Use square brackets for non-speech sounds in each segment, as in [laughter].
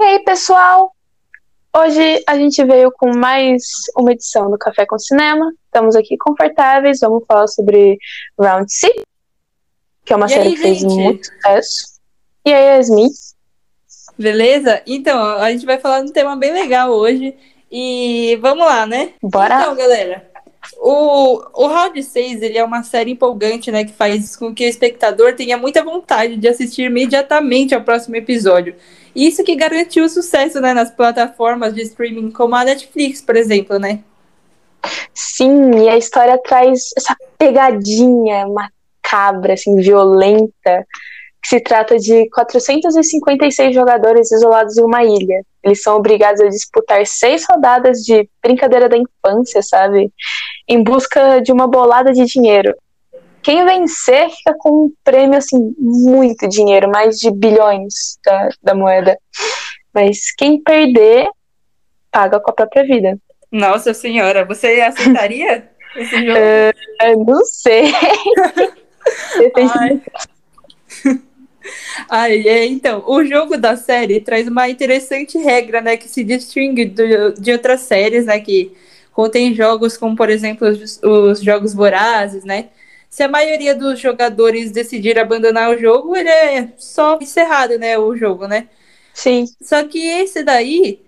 E aí, pessoal? Hoje a gente veio com mais uma edição do Café com Cinema. Estamos aqui confortáveis, vamos falar sobre Round 6, que é uma E série aí, que fez gente? muito sucesso. E aí, Yasmin? Beleza? Então, a gente vai falar de um tema bem legal hoje. E vamos lá, né? Bora? Então, galera, o, o Round 6 ele é uma série empolgante, né? Que faz com que o espectador tenha muita vontade de assistir imediatamente ao próximo episódio. Isso que garantiu o sucesso, né? Nas plataformas de streaming como a Netflix, por exemplo, né? Sim, e a história traz essa pegadinha macabra, assim, violenta, que se trata de 456 jogadores isolados em uma ilha. Eles são obrigados a disputar seis rodadas de brincadeira da infância, sabe? Em busca de uma bolada de dinheiro. Quem vencer fica com um prêmio, assim, muito dinheiro, mais de bilhões da, da moeda. Mas quem perder, paga com a própria vida. Nossa senhora, você aceitaria [laughs] esse jogo? Eu não sei. [laughs] Depende Ai. Ai, é, então, o jogo da série traz uma interessante regra, né, que se distingue do- de outras séries, né, que contém jogos como, por exemplo, os, os jogos vorazes, né? Se a maioria dos jogadores decidir abandonar o jogo, ele é só encerrado, né, o jogo, né? Sim. Só que esse daí,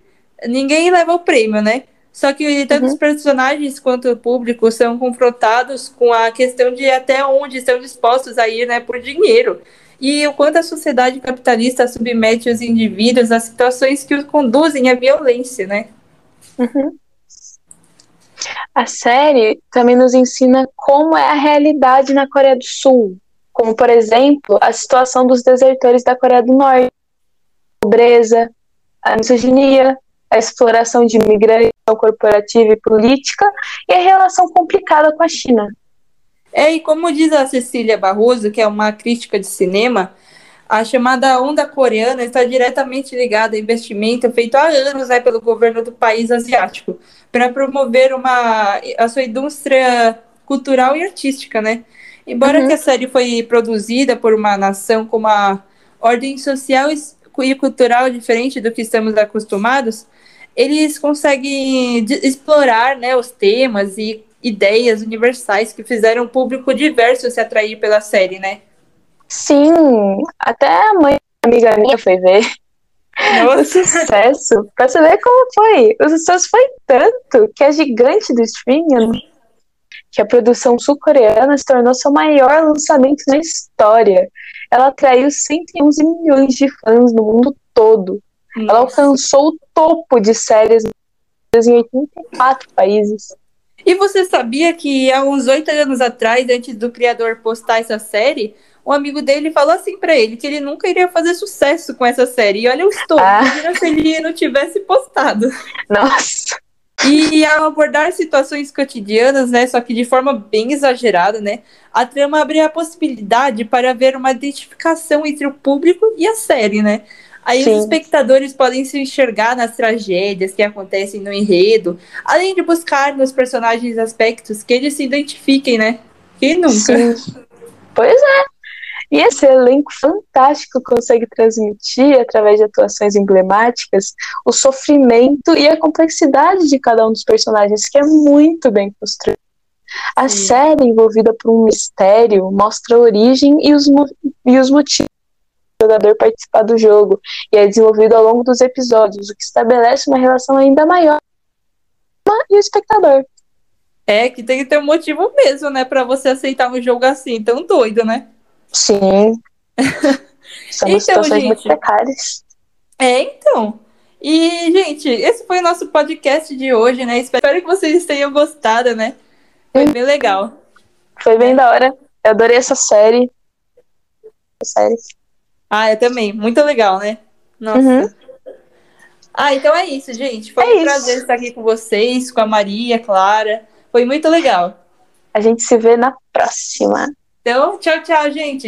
ninguém leva o prêmio, né? Só que tanto Uhum. os personagens quanto o público são confrontados com a questão de até onde estão dispostos a ir, né, por dinheiro. E o quanto a sociedade capitalista submete os indivíduos a situações que os conduzem à violência, né? Uhum. A série também nos ensina como é a realidade na Coreia do Sul, como, por exemplo, a situação dos desertores da Coreia do Norte, a pobreza, a misoginia, a exploração de imigrantes corporativa e política e a relação complicada com a China. É, e como diz a Cecília Barroso, que é uma crítica de cinema, a chamada onda coreana está diretamente ligada a investimento feito há anos né, pelo governo do país asiático para promover uma, a sua indústria cultural e artística, né? Embora Uhum. que a série foi produzida por uma nação com uma ordem social e cultural diferente do que estamos acostumados, eles conseguem explorar né, os temas e ideias universais que fizeram o público diverso se atrair pela série, né? Sim, até a mãe amiga minha foi ver. O Nossa, sucesso, pra você ver como foi. O sucesso foi tanto que a gigante do streaming, que a produção sul-coreana se tornou seu maior lançamento na história. Ela atraiu 111 milhões de fãs no mundo todo. Ela alcançou o topo de séries em 84 países. E você sabia que há uns oito anos atrás, antes do criador postar essa série, um amigo dele falou assim pra ele que ele nunca iria fazer sucesso com essa série. E olha o estouro, Ah. imagina se ele não tivesse postado. Nossa, E ao abordar situações cotidianas, né, só que de forma bem exagerada, né, a trama abre a possibilidade para haver uma identificação entre o público e a série, né? Aí Sim. os espectadores podem se enxergar nas tragédias que acontecem no enredo, além de buscar nos personagens aspectos que eles se identifiquem, né? Quem nunca? Sim. Pois é. E esse elenco fantástico consegue transmitir, através de atuações emblemáticas, o sofrimento e a complexidade de cada um dos personagens, que é muito bem construído. A Sim. série, envolvida por um mistério, mostra a origem e os, e os motivos jogador participar do jogo, e é desenvolvido ao longo dos episódios, o que estabelece uma relação ainda maior e o espectador. É que tem que ter um motivo mesmo, né, para você aceitar um jogo assim, tão doido, né? Sim. [laughs] São Então, situações muito gente. precárias. É, então. E, gente, esse foi o nosso podcast de hoje, né? Espero que vocês tenham gostado, né? Foi bem legal. Foi bem da hora. Eu adorei essa série. Essa série. Ah, eu também. Muito legal, né? Nossa. Uhum. Ah, então é isso, gente. Foi É um isso. prazer estar aqui com vocês, com a Maria, Clara. Foi muito legal. A gente se vê na próxima. Então, tchau, tchau, gente.